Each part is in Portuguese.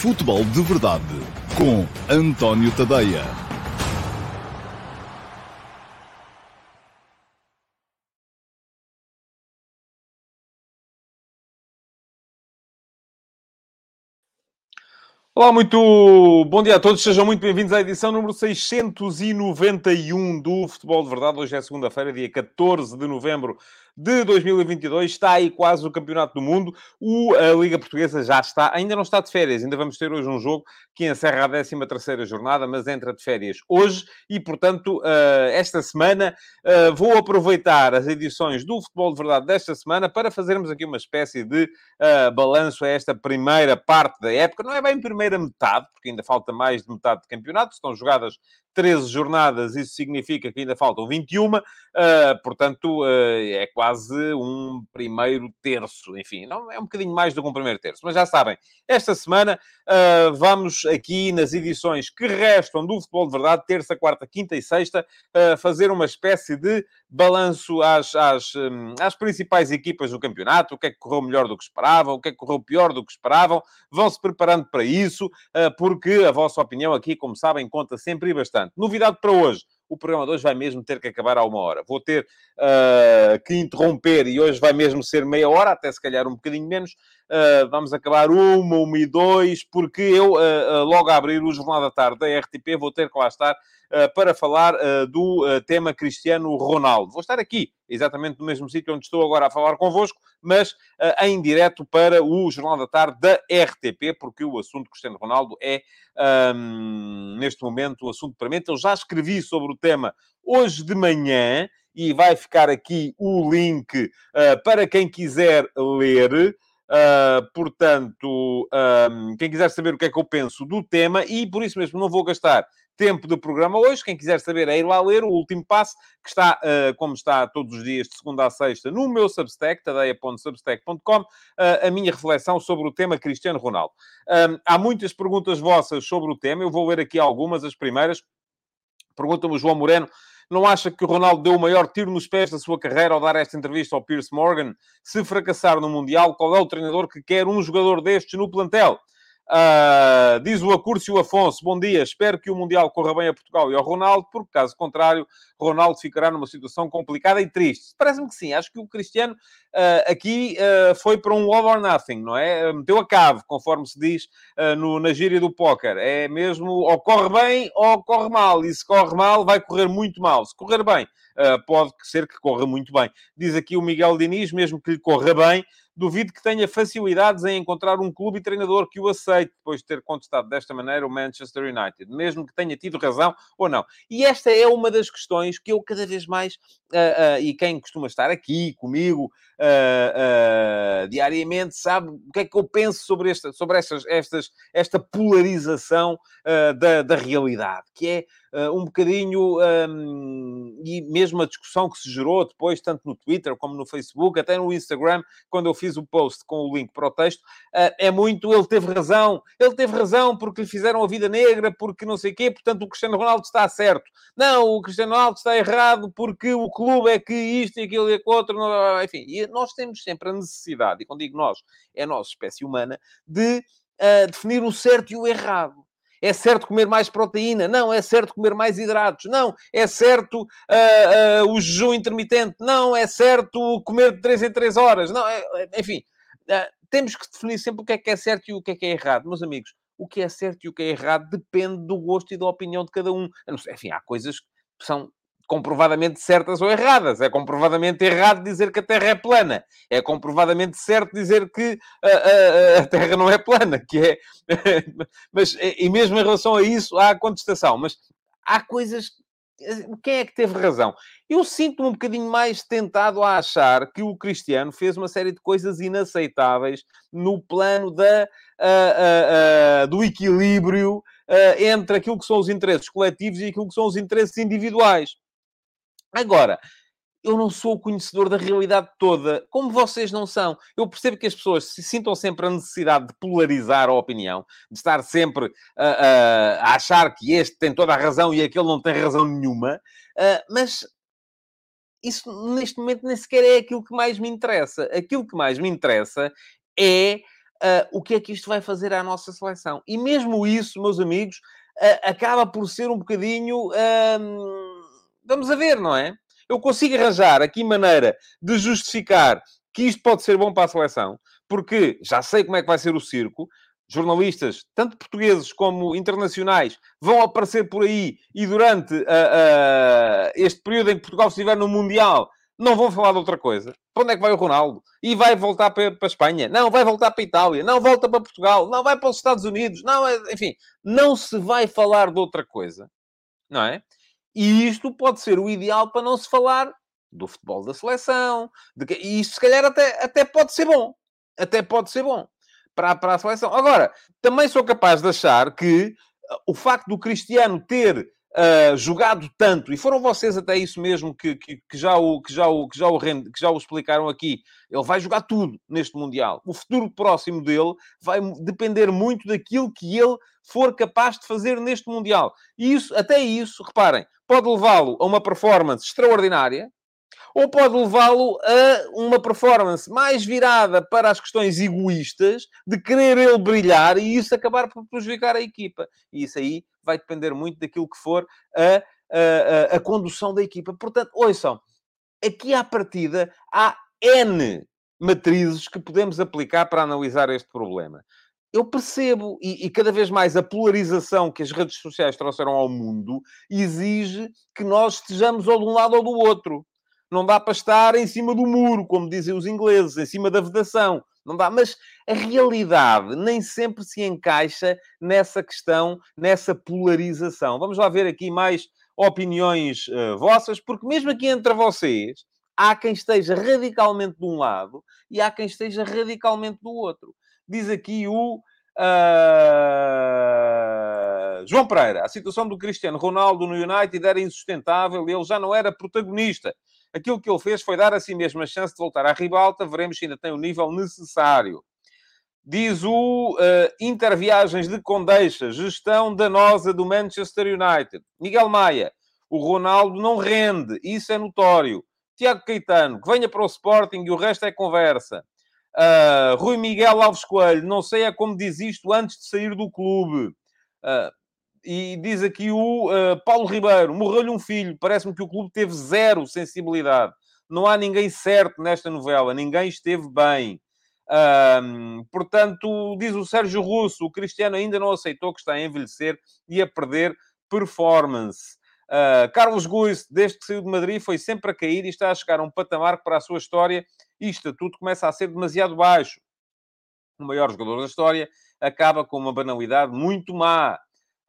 Futebol de Verdade com António Tadeia. Olá, muito bom dia a todos, sejam muito bem-vindos à edição número 691 do Futebol de Verdade. Hoje é segunda-feira, dia 14 de novembro de 2022. Está aí quase o Campeonato do Mundo. O, a Liga Portuguesa já está, ainda não está de férias. Ainda vamos ter hoje um jogo que encerra a 13ª jornada, mas entra de férias hoje. E, portanto, uh, esta semana uh, vou aproveitar as edições do Futebol de Verdade desta semana para fazermos aqui uma espécie de uh, balanço a esta primeira parte da época. Não é bem primeira metade, porque ainda falta mais de metade de campeonato. Estão jogadas 13 jornadas, isso significa que ainda faltam 21, uh, portanto, uh, é quase um primeiro terço, enfim, não é um bocadinho mais do que um primeiro terço, mas já sabem, esta semana uh, vamos aqui nas edições que restam do Futebol de Verdade, terça, quarta, quinta e sexta, fazer uma espécie de balanço às, às, um, às principais equipas do campeonato, o que é que correu melhor do que esperavam, o que é que correu pior do que esperavam, vão-se preparando para isso, porque a vossa opinião aqui, como sabem, conta sempre e bastante. Novidade para hoje. O programa de hoje vai mesmo ter que acabar a uma hora. Vou ter uh, que interromper e hoje vai mesmo ser meia hora, até se calhar um bocadinho menos. Uh, vamos acabar uma, uma e dois, porque eu, uh, logo a abrir o Jornal da Tarde da RTP, vou ter que lá estar para falar do tema Cristiano Ronaldo. Vou estar aqui, exatamente no mesmo sítio onde estou agora a falar convosco, mas em direto para o Jornal da Tarde da RTP, porque o assunto Cristiano Ronaldo é, um, neste momento, o assunto para mim. Eu já escrevi sobre o tema hoje de manhã e vai ficar aqui o link uh, para quem quiser ler. Uh, portanto, um, quem quiser saber o que é que eu penso do tema, e por isso mesmo não vou gastar tempo do programa hoje. Quem quiser saber é ir lá ler o último passo, que está, uh, como está todos os dias, de segunda a sexta, no meu Substack, tadeia.substack.com, uh, a minha reflexão sobre o tema Cristiano Ronaldo. Um, há muitas perguntas vossas sobre o tema, eu vou ler aqui algumas, as primeiras. Pergunta-me o João Moreno não acha que o Ronaldo deu o maior tiro nos pés da sua carreira ao dar esta entrevista ao Pierce Morgan? Se fracassar no Mundial, qual é o treinador que quer um jogador destes no plantel? Uh, diz o Acúrcio Afonso, bom dia, espero que o Mundial corra bem a Portugal e ao Ronaldo, porque caso contrário, Ronaldo ficará numa situação complicada e triste. Parece-me que sim, acho que o Cristiano uh, aqui uh, foi para um all or nothing, não é? Meteu a cave, conforme se diz no, na gíria do póquer. É mesmo, ou corre bem ou corre mal, e se corre mal, vai correr muito mal. Se correr bem, pode ser que corra muito bem. Diz aqui o Miguel Diniz, mesmo que lhe corra bem, duvido que tenha facilidades em encontrar um clube e treinador que o aceite, depois de ter contestado desta maneira o Manchester United, mesmo que tenha tido razão ou não. E esta é uma das questões que eu cada vez mais, uh, uh, e quem costuma estar aqui comigo uh, diariamente, sabe o que é que eu penso sobre esta, sobre estas, estas, esta polarização da, da realidade, que é um bocadinho, um, e mesmo a discussão que se gerou depois, tanto no Twitter como no Facebook, até no Instagram, quando eu fiz o post com o link para o texto, uh, é muito, ele teve razão, ele teve razão porque lhe fizeram a vida negra, porque não sei o quê, portanto o Cristiano Ronaldo está certo. Não, o Cristiano Ronaldo está errado porque o clube é que isto e aquilo e aquilo outro, enfim, e nós temos sempre a necessidade, e quando digo nós, é a nossa espécie humana, de uh, definir o certo e o errado. É certo comer mais proteína? Não. É certo comer mais hidratos? Não. É certo uh, uh, o jejum intermitente? Não. É certo comer de 3 em 3 horas? Não. É, é, enfim, uh, temos que definir sempre o que é que é certo e o que é que é errado. Meus amigos, o que é certo e o que é errado depende do gosto e da opinião de cada um. Enfim, há coisas que são comprovadamente certas ou erradas. É comprovadamente errado dizer que a Terra é plana. É comprovadamente certo dizer que a, a, a Terra não é plana, que é... Mas, e mesmo em relação a isso, há contestação. Mas há coisas... Quem é que teve razão? Eu sinto-me um bocadinho mais tentado a achar que o Cristiano fez uma série de coisas inaceitáveis no plano da, do equilíbrio entre aquilo que são os interesses coletivos e aquilo que são os interesses individuais. Agora, eu não sou o conhecedor da realidade toda, como vocês não são. Eu percebo que as pessoas se sintam sempre a necessidade de polarizar a opinião, de estar sempre a, a, a achar que este tem toda a razão e aquele não tem razão nenhuma, uh, mas isso neste momento nem sequer é aquilo que mais me interessa. Aquilo que mais me interessa é uh, o que é que isto vai fazer à nossa seleção. E mesmo isso, meus amigos, uh, acaba por ser um bocadinho. Uh, vamos a ver, não é? Eu consigo arranjar aqui maneira de justificar que isto pode ser bom para a seleção, porque já sei como é que vai ser o circo. Jornalistas, tanto portugueses como internacionais, vão aparecer por aí e durante este período em que Portugal estiver no Mundial, não vão falar de outra coisa. Para onde é que vai o Ronaldo? E vai voltar para, para a Espanha? Não, vai voltar para a Itália. Não, volta para Portugal. Não, vai para os Estados Unidos. Não, enfim, não se vai falar de outra coisa. Não é? E isto pode ser o ideal para não se falar do futebol da seleção. Que, e isto, se calhar, até, até pode ser bom. Até pode ser bom para, para a seleção. Agora, também sou capaz de achar que o facto do Cristiano ter uh, jogado tanto, e foram vocês até isso mesmo que, que, já o, que, já o, que, já o, que já o explicaram aqui. Ele vai jogar tudo neste Mundial. O futuro próximo dele vai depender muito daquilo que ele for capaz de fazer neste Mundial. E isso, até isso, reparem, pode levá-lo a uma performance extraordinária, ou pode levá-lo a uma performance mais virada para as questões egoístas de querer ele brilhar e isso acabar por prejudicar a equipa. E isso aí vai depender muito daquilo que for a, a, a, a condução da equipa. Portanto, ouçam, aqui à partida há N matrizes que podemos aplicar para analisar este problema. Eu percebo, e, e, cada vez mais a polarização que as redes sociais trouxeram ao mundo exige que nós estejamos ou de um lado ou do outro. Não dá para estar em cima do muro, como dizem os ingleses, em cima da vedação. Não dá. Mas a realidade nem sempre se encaixa nessa questão, nessa polarização. Vamos lá ver aqui mais opiniões uh, vossas, porque mesmo aqui entre vocês, há quem esteja radicalmente de um lado e há quem esteja radicalmente do outro. Diz aqui o uh, João Pereira: a situação do Cristiano Ronaldo no United era insustentável, ele já não era protagonista. Aquilo que ele fez foi dar a si mesmo a chance de voltar à ribalta. Veremos se ainda tem o nível necessário. Diz o uh, Interviagens de Condeixa, gestão danosa do Manchester United. Miguel Maia, o Ronaldo não rende, isso é notório. Tiago Caetano, que venha para o Sporting e o resto é conversa. Uh, Rui Miguel Alves Coelho, não sei é como diz isto antes de sair do clube. Uh, e diz aqui o uh, Paulo Ribeiro: morreu-lhe um filho. Parece-me que o clube teve zero sensibilidade. Não há ninguém certo nesta novela, ninguém esteve bem. Um, portanto, diz o Sérgio Russo: o Cristiano ainda não aceitou que está a envelhecer e a perder performance. Uh, Carlos Guiz, desde que saiu de Madrid, foi sempre a cair e está a chegar a um patamar que, para a sua história e estatuto, começa a ser demasiado baixo. O maior jogador da história acaba com uma banalidade muito má.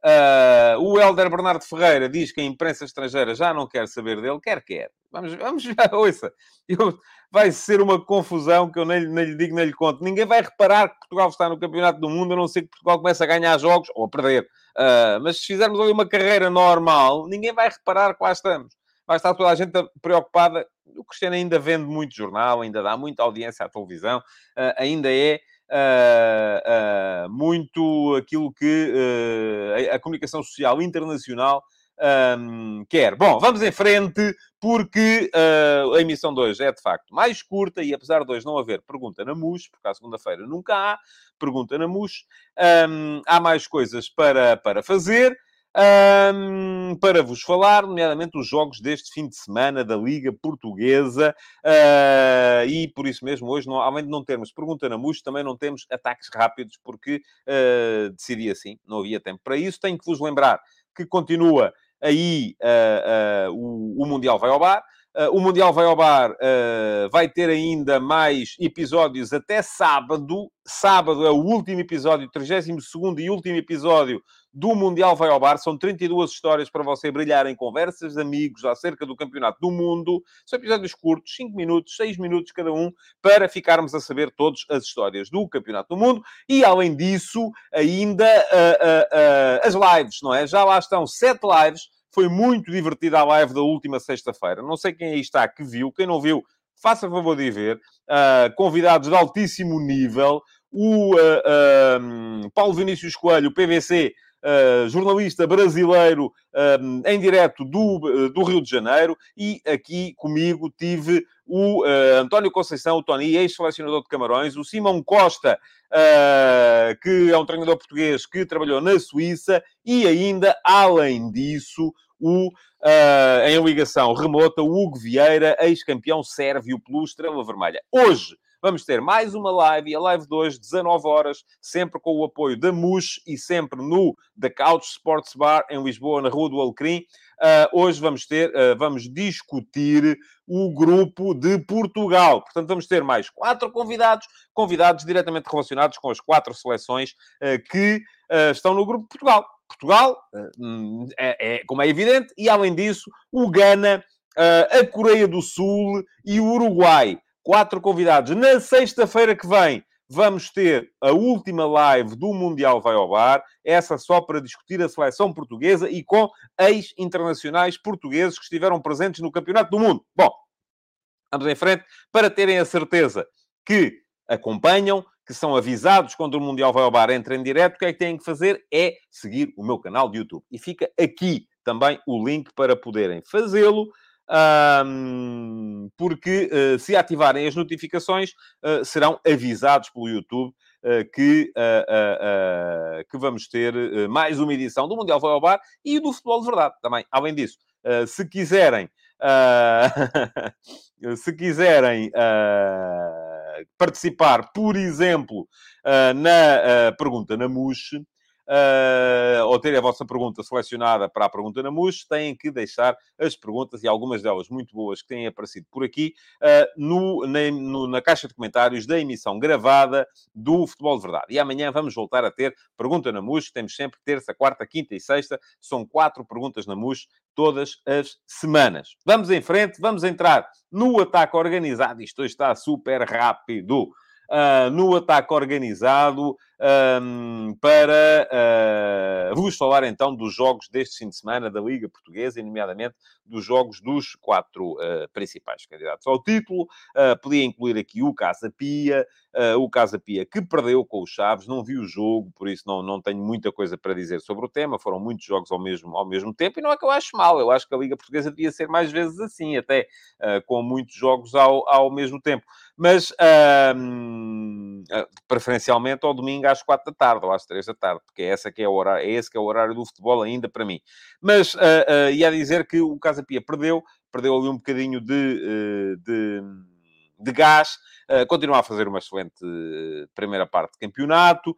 Uh, o Helder Bernardo Ferreira diz que a imprensa estrangeira já não quer saber dele, quer, quer. Vamos, vamos ver, ouça. Eu, vai ser uma confusão que eu nem, nem lhe digo, nem lhe conto. Ninguém vai reparar que Portugal está no Campeonato do Mundo, a não ser que Portugal comece a ganhar jogos ou a perder. Uh, mas se fizermos ali uma carreira normal, ninguém vai reparar que lá estamos. Vai estar toda a gente preocupada. O Cristiano ainda vende muito jornal, ainda dá muita audiência à televisão, uh, ainda é uh, uh, muito aquilo que uh, a, a, comunicação social internacional um, quer. Bom, vamos em frente, porque a emissão de hoje é de facto mais curta e apesar de hoje não haver pergunta na MUS, porque à segunda-feira nunca há pergunta na MUS, um, há mais coisas para, para fazer um, para vos falar, nomeadamente, os jogos deste fim de semana da Liga Portuguesa. Uh, e por isso mesmo, hoje, não, além de não termos pergunta na MUS, também não temos ataques rápidos, porque uh, decidi assim, não havia tempo para isso. Tenho que vos lembrar que continua aí uh, o, o Mundial vai ao bar. Uh, o Mundial vai ao bar, uh, vai ter ainda mais episódios até sábado. Sábado é o último episódio, 32 e último episódio do Mundial vai ao bar. São 32 histórias para você brilhar em conversas de amigos acerca do Campeonato do Mundo. São episódios curtos, 5 minutos, 6 minutos cada um, para ficarmos a saber todas as histórias do Campeonato do Mundo. E, além disso, ainda uh, as lives, não é? Já lá estão 7 lives foi muito divertida a live da última sexta-feira. Não sei quem aí está que viu. Quem não viu, faça favor de ver. Uh, convidados de altíssimo nível. O uh, Paulo Vinícius Coelho, o PVC, uh, jornalista brasileiro um, em direto do, do Rio de Janeiro, e aqui comigo tive o uh, António Conceição, o Tony, ex-selecionador de Camarões, o Simão Costa, uh, que é um treinador português que trabalhou na Suíça, e ainda, além disso, o, uh, em ligação remota, o Hugo Vieira, ex-campeão sérvio pelo Estrela Vermelha. Hoje vamos ter mais uma live, a live 2, 19 horas, sempre com o apoio da MUS e sempre no The Couch Sports Bar, em Lisboa, na Rua do Alecrim. Uh, hoje vamos ter, uh, vamos discutir o grupo de Portugal. Portanto, vamos ter mais quatro convidados, convidados diretamente relacionados com as quatro seleções uh, que estão no grupo de Portugal. Portugal, hum, é, é, como é evidente, e além disso, o Ghana, a Coreia do Sul e o Uruguai. Quatro convidados. Na sexta-feira que vem, vamos ter a última live do Mundial Vai ao Bar, essa só para discutir a seleção portuguesa e com ex-internacionais portugueses que estiveram presentes no Campeonato do Mundo. Bom, vamos em frente para terem a certeza que acompanham, que são avisados quando o Mundial Vai ao Bar entra em direto, o que é que têm que fazer? É seguir o meu canal de YouTube. E fica aqui também o link para poderem fazê-lo um, porque uh, se ativarem as notificações, uh, serão avisados pelo YouTube uh, que, que vamos ter mais uma edição do Mundial Vai ao Bar e do Futebol de Verdade também. Além disso, se quiserem, se quiserem participar, por exemplo, na pergunta na MUS, uh, ou terem a vossa pergunta selecionada para a pergunta na MUS, têm que deixar as perguntas, e algumas delas muito boas que têm aparecido por aqui, uh, no, na, no, na caixa de comentários da emissão gravada do Futebol de Verdade. E amanhã vamos voltar a ter pergunta na MUS, temos sempre terça, quarta, quinta e sexta, são quatro perguntas na MUS todas as semanas. Vamos em frente, vamos entrar no ataque organizado. Isto está super rápido uh, no ataque organizado um, para uh, vos falar então dos jogos deste fim de semana da Liga Portuguesa, e nomeadamente dos jogos dos quatro uh, principais candidatos ao título. Uh, podia incluir aqui o Casa Pia, o Casa Pia que perdeu com os Chaves, não vi o jogo, por isso não, não tenho muita coisa para dizer sobre o tema. Foram muitos jogos ao mesmo, ao mesmo tempo, e não é que eu acho mal, eu acho que a Liga Portuguesa devia ser mais vezes assim, até com muitos jogos ao, ao mesmo tempo. Mas preferencialmente ao domingo às quatro da tarde ou às três da tarde, porque é, essa que é, o horário, é esse que é o horário do futebol ainda para mim. Mas uh, uh, ia dizer que o Casa Pia perdeu, perdeu ali um bocadinho de, uh, de, de gás, uh, continua a fazer uma excelente primeira parte de campeonato,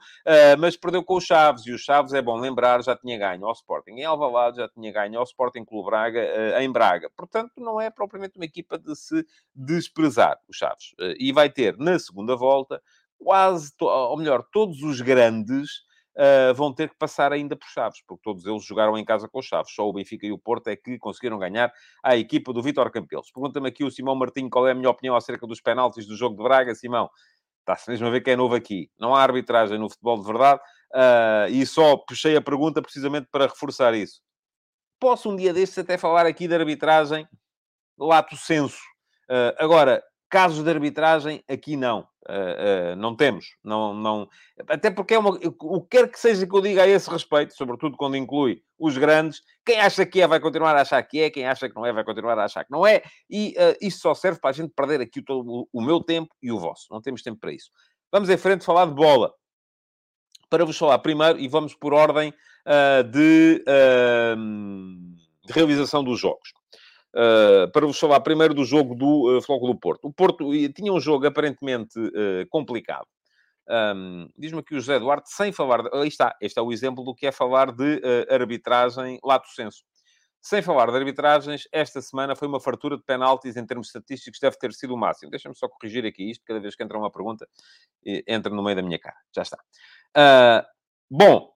mas perdeu com os Chaves, e os Chaves, é bom lembrar, já tinha ganho ao Sporting em Alvalade, já tinha ganho ao Sporting Clube Braga em Braga. Portanto, não é propriamente uma equipa de se desprezar, os Chaves. e vai ter, na segunda volta, quase, ou melhor, todos os grandes uh, vão ter que passar ainda por Chaves, porque todos eles jogaram em casa com os Chaves. Só o Benfica e o Porto é que conseguiram ganhar a equipa do Vitor Campelos. Pergunta-me aqui o Simão Martinho qual é a minha opinião acerca dos penaltis do jogo de Braga. Simão, está-se mesmo a ver que é novo aqui. Não há arbitragem no futebol de verdade uh, e só puxei a pergunta precisamente para reforçar isso. Posso um dia destes até falar aqui de arbitragem lato senso. Uh, agora, casos de arbitragem, aqui não. Uh, uh, não temos. Não, não... Até porque é uma... o que quer que seja que eu diga a esse respeito, sobretudo quando inclui os grandes, quem acha que é vai continuar a achar que é, quem acha que não é vai continuar a achar que não é, e uh, isso só serve para a gente perder aqui o, todo, o meu tempo e o vosso. Não temos tempo para isso. Vamos em frente falar de bola. Para vos falar primeiro, e vamos por ordem de, de realização dos jogos. Uh, para vos falar primeiro do jogo do uh, Floco do Porto. O Porto tinha um jogo aparentemente uh, complicado. Um, Diz-me aqui o José Duarte, sem falar... De... Aí está, este é o exemplo do que é falar de uh, arbitragem lato senso. Sem falar de arbitragens, esta semana foi uma fartura de penaltis em termos estatísticos, deve ter sido o máximo. Deixa-me só corrigir aqui isto, cada vez que entra uma pergunta, entra no meio da minha cara. Já está. bom,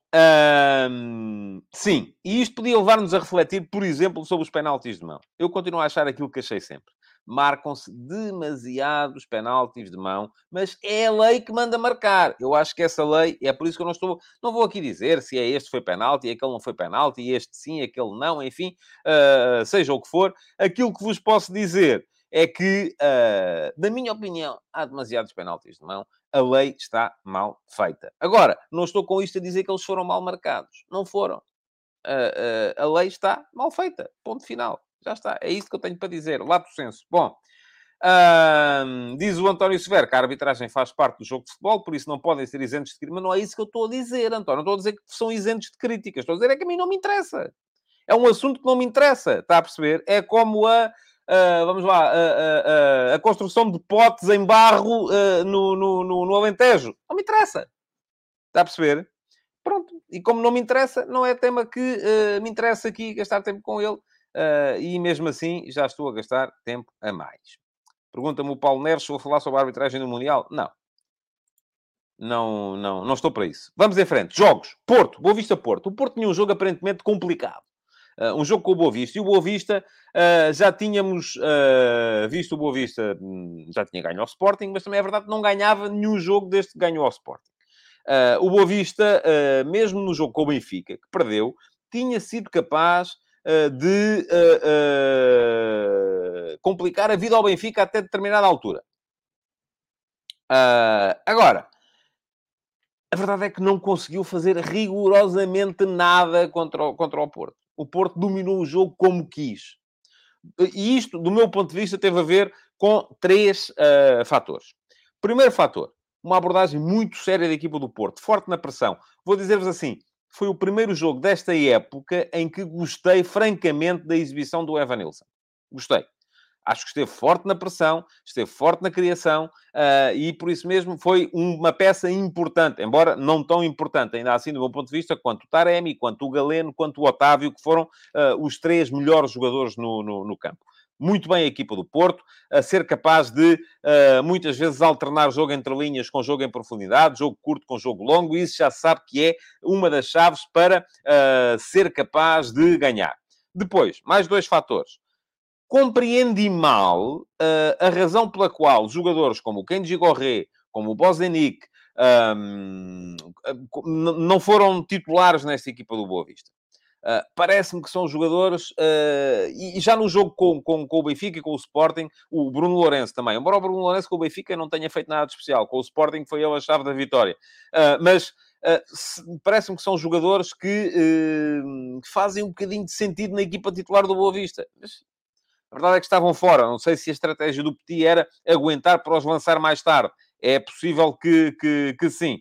sim, e isto podia levar-nos a refletir, por exemplo, sobre os penaltis de mão. Eu continuo a achar aquilo que achei sempre. Marcam-se demasiados penaltis de mão, mas é a lei que manda marcar. Eu acho que essa lei, é por isso que eu não estou, não vou aqui dizer se é este foi penalti, aquele não foi penalti, este sim, aquele não, enfim, uh, seja o que for. Aquilo que vos posso dizer é que, uh, na minha opinião, há demasiados penaltis de mão. A lei está mal feita. Agora, não estou com isto a dizer que eles foram mal marcados. Não foram. a lei está mal feita. Ponto final. Já está. É isso que eu tenho para dizer. Lá do senso. Bom, diz o António Severo que a arbitragem faz parte do jogo de futebol, por isso não podem ser isentos de crítica. Mas não é isso que eu estou a dizer, António. Não estou a dizer que são isentos de críticas. Estou a dizer é que a mim não me interessa. É um assunto que não me interessa. Está a perceber? É como a... Uh, vamos lá, uh, uh, a construção de potes em barro no, no, no, no Alentejo. Não me interessa. Está a perceber? Pronto. E como não me interessa, não é tema que me interessa aqui gastar tempo com ele. e mesmo assim, já estou a gastar tempo a mais. Pergunta-me o Paulo Neves se vou falar sobre a arbitragem no Mundial. Não. Não, não, não estou para isso. Vamos em frente. Jogos. Porto. Boa Vista Porto. O Porto tinha um jogo aparentemente complicado. Um jogo com o Boa Vista. E o Boa Vista, uh, já tínhamos uh, visto o Boa Vista, hum, já tinha ganho ao Sporting, mas também é verdade que não ganhava nenhum jogo desde que ganhou ao Sporting. o Boa Vista, mesmo no jogo com o Benfica, que perdeu, tinha sido capaz de complicar a vida ao Benfica até determinada altura. Agora, a verdade é que não conseguiu fazer rigorosamente nada contra o, contra o Porto. O Porto dominou o jogo como quis. E isto, do meu ponto de vista, teve a ver com três uh, fatores. Primeiro fator, uma abordagem muito séria da equipa do Porto, forte na pressão. Vou dizer-vos assim, foi o primeiro jogo desta época em que gostei francamente da exibição do Evanilson. Gostei. Acho que esteve forte na pressão, esteve forte na criação uh, e por isso mesmo foi uma peça importante, embora não tão importante, ainda assim, do meu ponto de vista, quanto o Taremi, quanto o Galeno, quanto o Otávio, que foram uh, os três melhores jogadores no, no, no, campo. Muito bem a equipa do Porto, a ser capaz de uh, muitas vezes alternar jogo entre linhas com jogo em profundidade, jogo curto com jogo longo, e isso já sabe que é uma das chaves para ser capaz de ganhar. Depois, mais dois fatores compreendi mal uh, a razão pela qual jogadores como o Kenji Gorré, como o Bozenic, um, não foram titulares nesta equipa do Boa Vista. Uh, Parece-me que são jogadores, uh, e, e, já no jogo com, com, com, o Benfica e com o Sporting, o Bruno Lourenço também. Embora o Bruno Lourenço com o Benfica não tenha feito nada de especial, com o Sporting foi ele a chave da vitória. Uh, mas parece-me que são jogadores que, que, fazem um bocadinho de sentido na equipa titular do Boa Vista. Mas a verdade é que estavam fora. Não sei se a estratégia do Petit era aguentar para os lançar mais tarde. É possível que, que, que sim.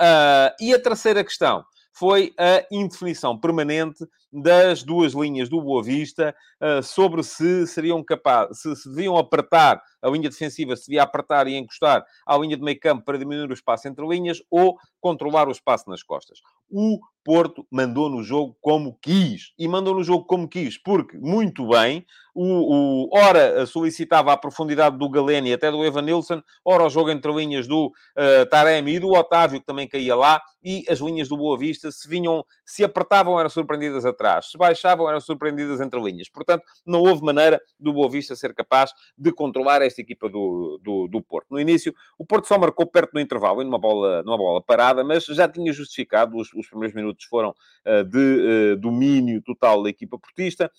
Uh, e a terceira questão foi a indefinição permanente das duas linhas do Boa Vista uh, sobre se seriam capazes, se, se, deviam apertar a linha defensiva, se devia apertar e encostar à linha de meio campo para diminuir o espaço entre linhas ou controlar o espaço nas costas. O Porto mandou no jogo como quis. E mandou no jogo como quis, porque, muito bem, o, o, ora solicitava a profundidade do Galeno e até do Evanilson, ora o jogo entre linhas do uh, Taremi e do Otávio, que também caía lá, e as linhas do Boa Vista se vinham, se apertavam, eram surpreendidas se baixavam, eram surpreendidas entre linhas. Portanto, não houve maneira do Boa Vista ser capaz de controlar esta equipa do, do, do Porto. No início, o Porto só marcou perto do intervalo, em uma bola, numa bola parada, mas já tinha justificado, os, os primeiros minutos foram uh, de uh, domínio total da equipa portista,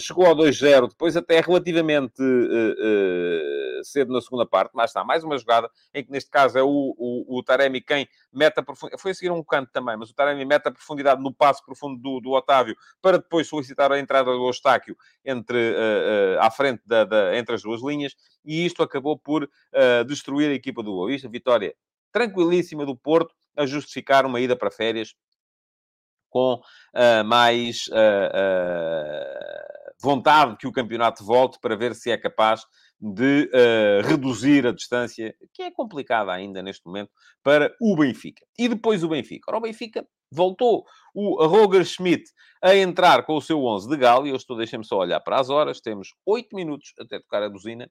chegou ao 2-0, depois até relativamente uh, uh, cedo na segunda parte, mas está, mais uma jogada em que neste caso é o, o, o Taremi quem mete a profundidade, foi a seguir um canto também, mas o Taremi mete a profundidade no passo profundo do, do Otávio para depois solicitar a entrada do Eustáquio entre, uh, à frente da, da, entre as duas linhas, e isto acabou por destruir a equipa do Boa Vista, vitória tranquilíssima do Porto, a justificar uma ida para férias com uh, mais uh, uh, vontade que o campeonato volte para ver se é capaz de reduzir a distância, que é complicada ainda neste momento, para o Benfica. E depois o Benfica. Ora, o Benfica voltou o Roger Schmidt a entrar com o seu 11 de galo, e eu estou, deixem-me só olhar para as horas, temos 8 minutos até tocar a buzina.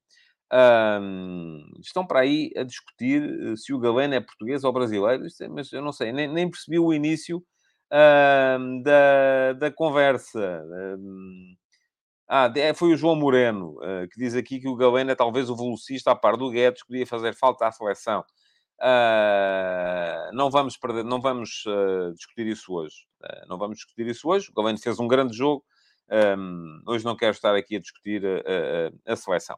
Um, estão para aí a discutir se o Galeno é português ou brasileiro, é, mas eu não sei, nem, nem percebi o início uh, da, da conversa. Uh, ah, foi o João Moreno, uh, que diz aqui que o Galeno é talvez o velocista a par do Guedes, que podia fazer falta à seleção. Uh, não vamos perder, não vamos uh, discutir isso hoje. Uh, não vamos discutir isso hoje. O Galeno fez um grande jogo. Um, hoje não quero estar aqui a discutir a, a, a seleção.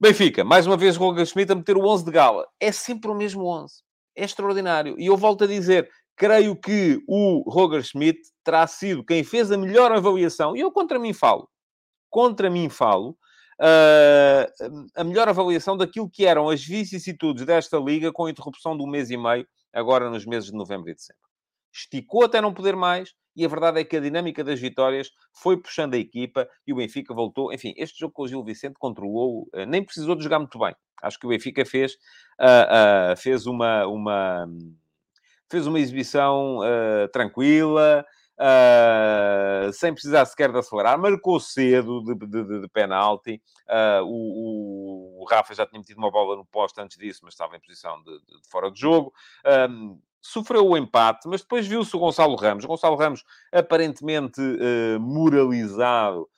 Benfica, mais uma vez Roger Schmidt a meter o 11 de gala. É sempre o mesmo 11. É extraordinário. E eu volto a dizer, creio que o Roger Schmidt terá sido quem fez a melhor avaliação, e eu contra mim falo, contra mim falo, uh, a melhor avaliação daquilo que eram as vicissitudes desta liga com interrupção de um mês e meio, agora nos meses de novembro e dezembro. Esticou até não poder mais, e a verdade é que a dinâmica das vitórias foi puxando a equipa e o Benfica voltou. Enfim, este jogo com o Gil Vicente controlou, eh, nem precisou de jogar muito bem. Acho que o Benfica fez, uh, fez, uma, uma, fez uma exibição uh, tranquila, sem precisar sequer de acelerar. Marcou cedo de, de, de, de penalti. O, o, Rafa já tinha metido uma bola no poste antes disso, mas estava em posição de, fora de jogo sofreu o empate, mas depois viu-se o Gonçalo Ramos. Gonçalo Ramos aparentemente uh, moralizado uh,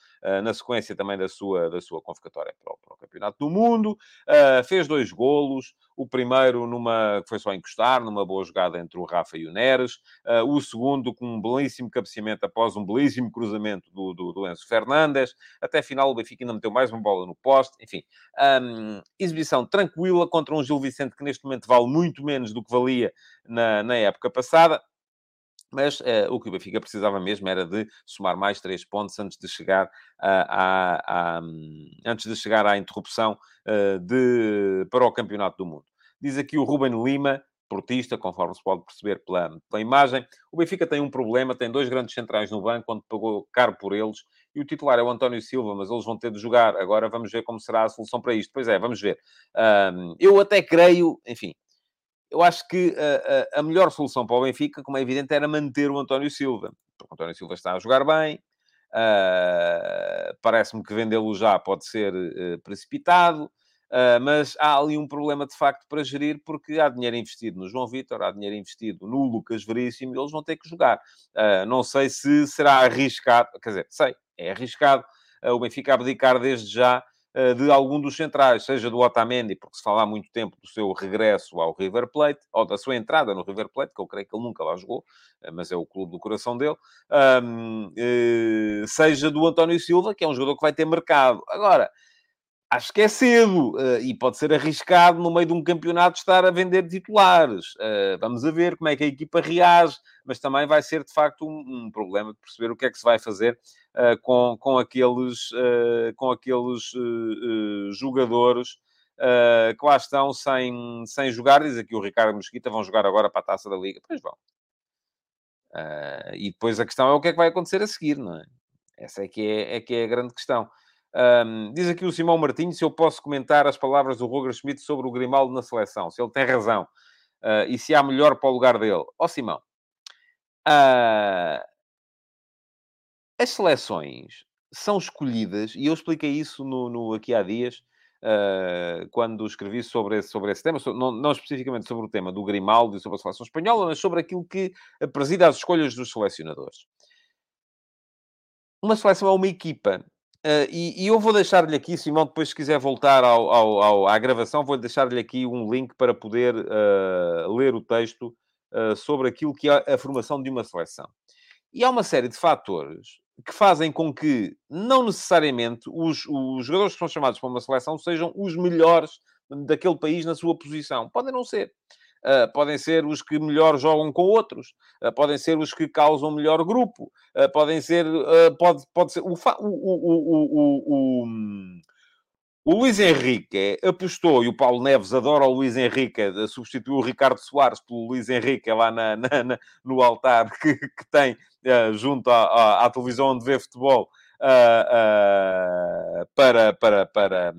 na sequência também da sua, da sua convocatória para o, para o Campeonato do Mundo. Uh, fez dois golos. O primeiro numa, foi só encostar, numa boa jogada entre o Rafa e o Neres. Uh, o segundo com um belíssimo cabeceamento após um belíssimo cruzamento do, do, do Enzo Fernandes. Até final o Benfica ainda meteu mais uma bola no poste. Enfim, um, exibição tranquila contra um Gil Vicente que neste momento vale muito menos do que valia na, na época passada. Mas uh, o que o Benfica precisava mesmo era de somar mais três pontos antes de chegar, à, à, antes de chegar à interrupção uh, de, para o Campeonato do Mundo. Diz aqui o Ruben Lima, portista, conforme se pode perceber pela, pela imagem. O Benfica tem um problema, tem dois grandes centrais no banco, onde pagou caro por eles, e o titular é o António Silva, mas eles vão ter de jogar. Agora vamos ver como será a solução para isto. Pois é, vamos ver. Um, eu até creio, enfim, eu acho que a, a, a, melhor solução para o Benfica, como é evidente, era manter o António Silva. Porque o António Silva está a jogar bem. Uh, Parece-me que vendê-lo já pode ser uh, precipitado. Uh, mas há ali um problema de facto para gerir, porque há dinheiro investido no João Vitor, há dinheiro investido no Lucas Veríssimo e eles vão ter que jogar. não sei se será arriscado, quer dizer, sei, é arriscado o Benfica abdicar desde já eh, de algum dos centrais, seja do Otamendi, porque se fala há muito tempo do seu regresso ao River Plate, ou da sua entrada no River Plate, que eu creio que ele nunca lá jogou, eh, mas é o clube do coração dele, eh, seja do António Silva, que é um jogador que vai ter mercado. Agora, acho que é cedo uh, e pode ser arriscado no meio de um campeonato estar a vender titulares. Uh, vamos a ver como é que a equipa reage, mas também vai ser de facto um, um problema de perceber o que é que se vai fazer uh, com, com aqueles, com aqueles jogadores. que lá estão sem, sem jogar, diz aqui o Ricardo Mosquita, vão jogar agora para a taça da Liga. Pois vão. e depois a questão é o que é que vai acontecer a seguir, não é? Essa é que é, é, que é a grande questão. Um, diz aqui o Simão Martins se eu posso comentar as palavras do Roger Schmidt sobre o Grimaldo na seleção, se ele tem razão uh, e se há melhor para o lugar dele. Ó oh, Simão, uh, as seleções são escolhidas, e eu expliquei isso no, no aqui há dias, uh, quando escrevi sobre esse, sobre esse tema, não, não, especificamente sobre o tema do Grimaldo e sobre a seleção espanhola, mas sobre aquilo que presida as escolhas dos selecionadores. Uma seleção é uma equipa Uh, e, e, eu vou deixar-lhe aqui, Simão, depois se quiser voltar ao, ao, ao à gravação, vou deixar-lhe aqui um link para poder uh, ler o texto uh, sobre aquilo que é a formação de uma seleção. E há uma série de fatores que fazem com que, não necessariamente, os, os jogadores que são chamados para uma seleção sejam os melhores daquele país na sua posição. Podem não ser. Uh, podem ser os que melhor jogam com outros, uh, podem ser os que causam melhor grupo, uh, podem ser, pode, pode ser o, o, o, o, Luís Henrique apostou, e o Paulo Neves adora o Luís Henrique, substituiu o Ricardo Soares pelo Luís Henrique lá na, na, na no altar que, que tem junto à, à, à, televisão onde vê futebol para, para, para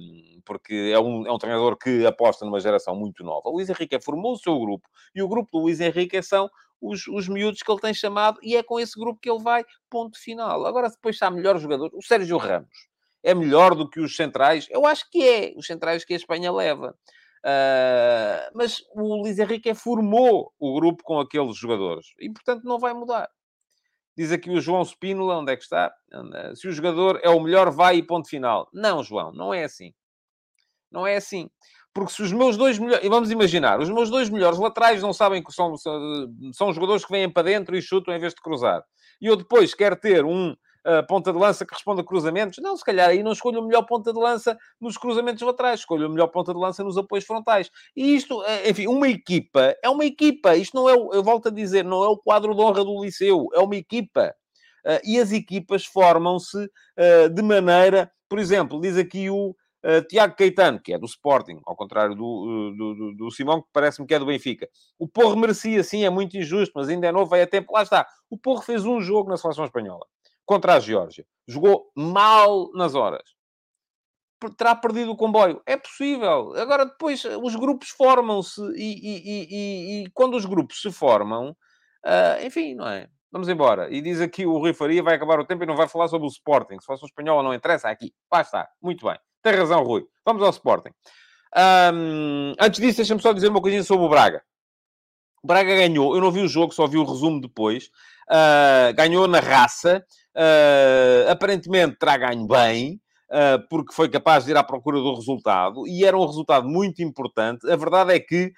porque é um, é um treinador que aposta numa geração muito nova. O Luís Henrique formou o seu grupo e o grupo do Luís Henrique são os, os miúdos que ele tem chamado e é com esse grupo que ele vai, ponto final. Agora, depois está melhor jogador, o Sérgio Ramos é melhor do que os centrais? Eu acho que é, os centrais que a Espanha leva. Uh, mas o Luís Henrique formou o grupo com aqueles jogadores e, portanto, não vai mudar. Diz aqui o João Spínola, onde é que está? Se o jogador é o melhor, vai e ponto final. Não, João, não é assim. Não é assim. Porque se os meus dois melhores... Vamos imaginar, os meus dois melhores laterais não sabem que são, são jogadores que vêm para dentro e chutam em vez de cruzar. E eu depois quero ter um uh, ponta de lança que responde a cruzamentos. Não, se calhar aí não escolho o melhor ponta de lança nos cruzamentos laterais, escolho o melhor ponta de lança nos apoios frontais. E isto, eh, enfim, uma equipa é uma equipa. Isto não é, eu volto a dizer, não é o quadro de honra do Liceu, é uma equipa. Uh, e as equipas formam-se uh, de maneira, por exemplo, diz aqui o Uh, Tiago Caetano, que é do Sporting, ao contrário do, do, do, do Simão, que parece-me que é do Benfica. O Porro merecia, sim, é muito injusto, mas ainda é novo, vai a tempo. Lá está. O Porro fez um jogo na seleção espanhola, contra a Geórgia. Jogou mal nas horas. Terá perdido o comboio. É possível. Agora, depois, os grupos formam-se e, e, e, e, quando os grupos se formam, uh, enfim, não é? Vamos embora. E diz aqui o Rui Faria, vai acabar o tempo e não vai falar sobre o Sporting. Se fosse um espanhol, não interessa aqui. Lá está. Muito bem. Tem razão, Rui. Vamos ao Sporting. Um, antes disso, deixa-me só dizer uma coisinha sobre o Braga. O Braga ganhou. Eu não vi o jogo, só vi o resumo depois. Uh, ganhou na raça. Uh, aparentemente terá ganho bem. Uh, porque foi capaz de ir à procura do resultado, e era um resultado muito importante. A verdade é que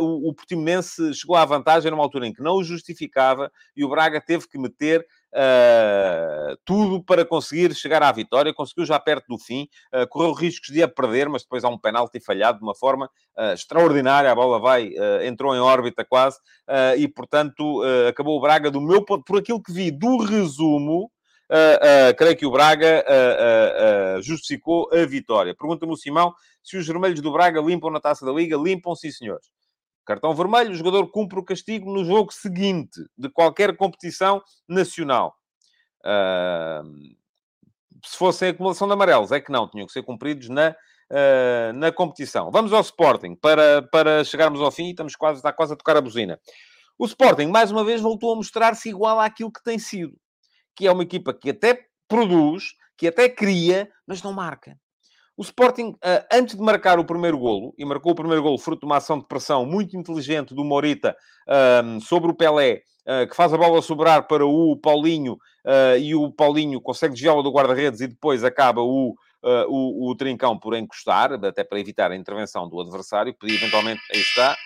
uh, o, o Portimonense chegou à vantagem numa altura em que não o justificava, e o Braga teve que meter Uh, tudo para conseguir chegar à vitória, conseguiu já perto do fim, uh, correu riscos de a perder, mas depois há um penalti falhado de uma forma uh, extraordinária, a bola vai, entrou em órbita quase, e portanto acabou o Braga do meu ponto, por aquilo que vi do resumo, creio que o Braga justificou a vitória. Pergunta-me o Simão se os vermelhos do Braga limpam na taça da Liga, limpam sim senhores. Cartão vermelho, o jogador cumpre o castigo no jogo seguinte de qualquer competição nacional. Uh, se fossem acumulação de amarelos, é que não, tinham que ser cumpridos na, uh, na competição. Vamos ao Sporting, para, para chegarmos ao fim estamos quase, está quase a tocar a buzina. O Sporting, mais uma vez, voltou a mostrar-se igual àquilo que tem sido. Que é uma equipa que até produz, que até cria, mas não marca. O Sporting, eh, antes de marcar o primeiro golo, e marcou o primeiro golo fruto de uma ação de pressão muito inteligente do Morita sobre o Pelé, eh, que faz a bola sobrar para o Paulinho, eh, e o Paulinho consegue desviá-la do guarda-redes e depois acaba o, o, o trincão por encostar, até para evitar a intervenção do adversário, que podia eventualmente... Aí está.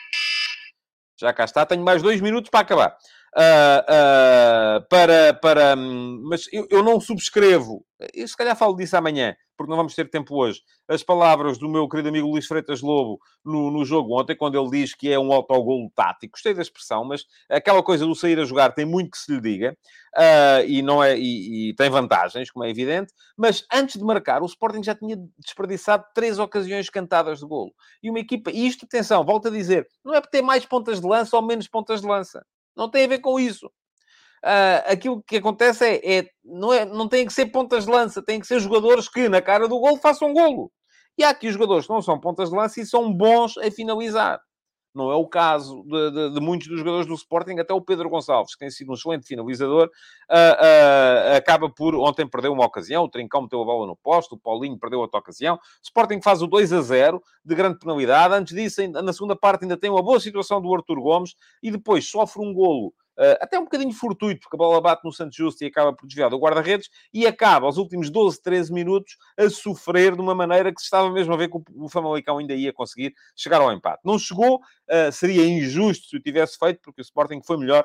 Já cá está. Tenho mais dois minutos para acabar. Uh, uh, para, para, hum, mas eu, eu, não subscrevo, eu se calhar falo disso amanhã, porque não vamos ter tempo hoje, as palavras do meu querido amigo Luís Freitas Lobo no, no jogo ontem, quando ele diz que é um autogolo tático. Gostei da expressão, mas aquela coisa do sair a jogar tem muito que se lhe diga, uh, e, não é, e, e, tem vantagens, como é evidente, mas antes de marcar, o Sporting já tinha desperdiçado três ocasiões cantadas de golo. E uma equipa, e isto, atenção, volto a dizer, não é por ter mais pontas de lança ou menos pontas de lança. Não tem a ver com isso. Uh, aquilo que acontece é, é, não é, não tem que ser pontas de lança, tem que ser jogadores que, na cara do golo, façam golo. E há aqui os jogadores que não são pontas de lança e são bons a finalizar. Não é o caso de, de, de, muitos dos jogadores do Sporting, até o Pedro Gonçalves, que tem sido um excelente finalizador, uh, uh, acaba por... Ontem perdeu uma ocasião, o Trincão meteu a bola no posto, o Paulinho perdeu outra ocasião. O Sporting faz o 2 a 0, de grande penalidade. Antes disso, na segunda parte, ainda tem uma boa situação do Arthur Gomes, e depois sofre um golo até um bocadinho fortuito, porque a bola bate no Santos Justo e acaba por desviar do guarda-redes, e acaba, aos últimos 12, 13 minutos, a sofrer de uma maneira que se estava mesmo a ver que o Famalicão ainda ia conseguir chegar ao empate. Não chegou, uh, seria injusto se o tivesse feito, porque o Sporting foi melhor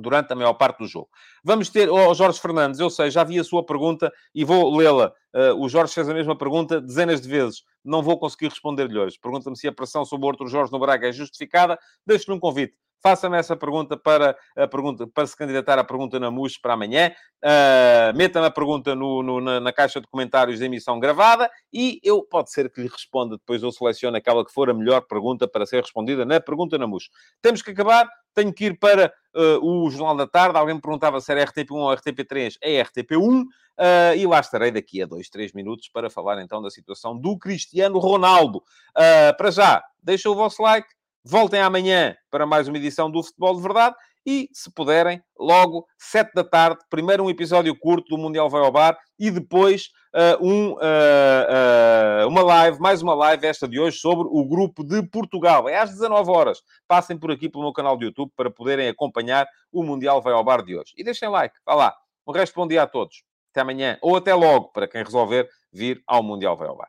durante a maior parte do jogo. Vamos ter, oh, Jorge Fernandes, eu sei, já vi a sua pergunta e vou lê-la. Uh, o Jorge fez a mesma pergunta dezenas de vezes. Não vou conseguir responder-lhe hoje. Pergunta-me se a pressão sobre o outro Jorge no Braga é justificada. Deixo-lhe um convite faça-me essa pergunta para, a pergunta para se candidatar à pergunta na MUS para amanhã. Uh, Meta-me a pergunta no, no, na, na, caixa de comentários da emissão gravada e eu, pode ser que lhe responda, depois eu seleciono aquela que for a melhor pergunta para ser respondida na pergunta na MUS. Temos que acabar, tenho que ir para uh, o Jornal da Tarde. Alguém me perguntava se era RTP1 ou RTP3. É RTP1. Uh, ah, e lá estarei daqui a dois, três minutos para falar então da situação do Cristiano Ronaldo. Uh, para já, deixa o vosso like, Voltem amanhã para mais uma edição do Futebol de Verdade e, se puderem, logo, sete da tarde, primeiro um episódio curto do Mundial Vai ao Bar e depois uh, um, uh, uh, uma live, mais uma live, esta de hoje, sobre o grupo de Portugal. É às 19 horas. Passem por aqui pelo meu canal de YouTube para poderem acompanhar o Mundial Vai ao Bar de hoje. E deixem like, vá lá. O resto, bom dia a todos. Até amanhã, ou até logo, para quem resolver vir ao Mundial Vai ao Bar.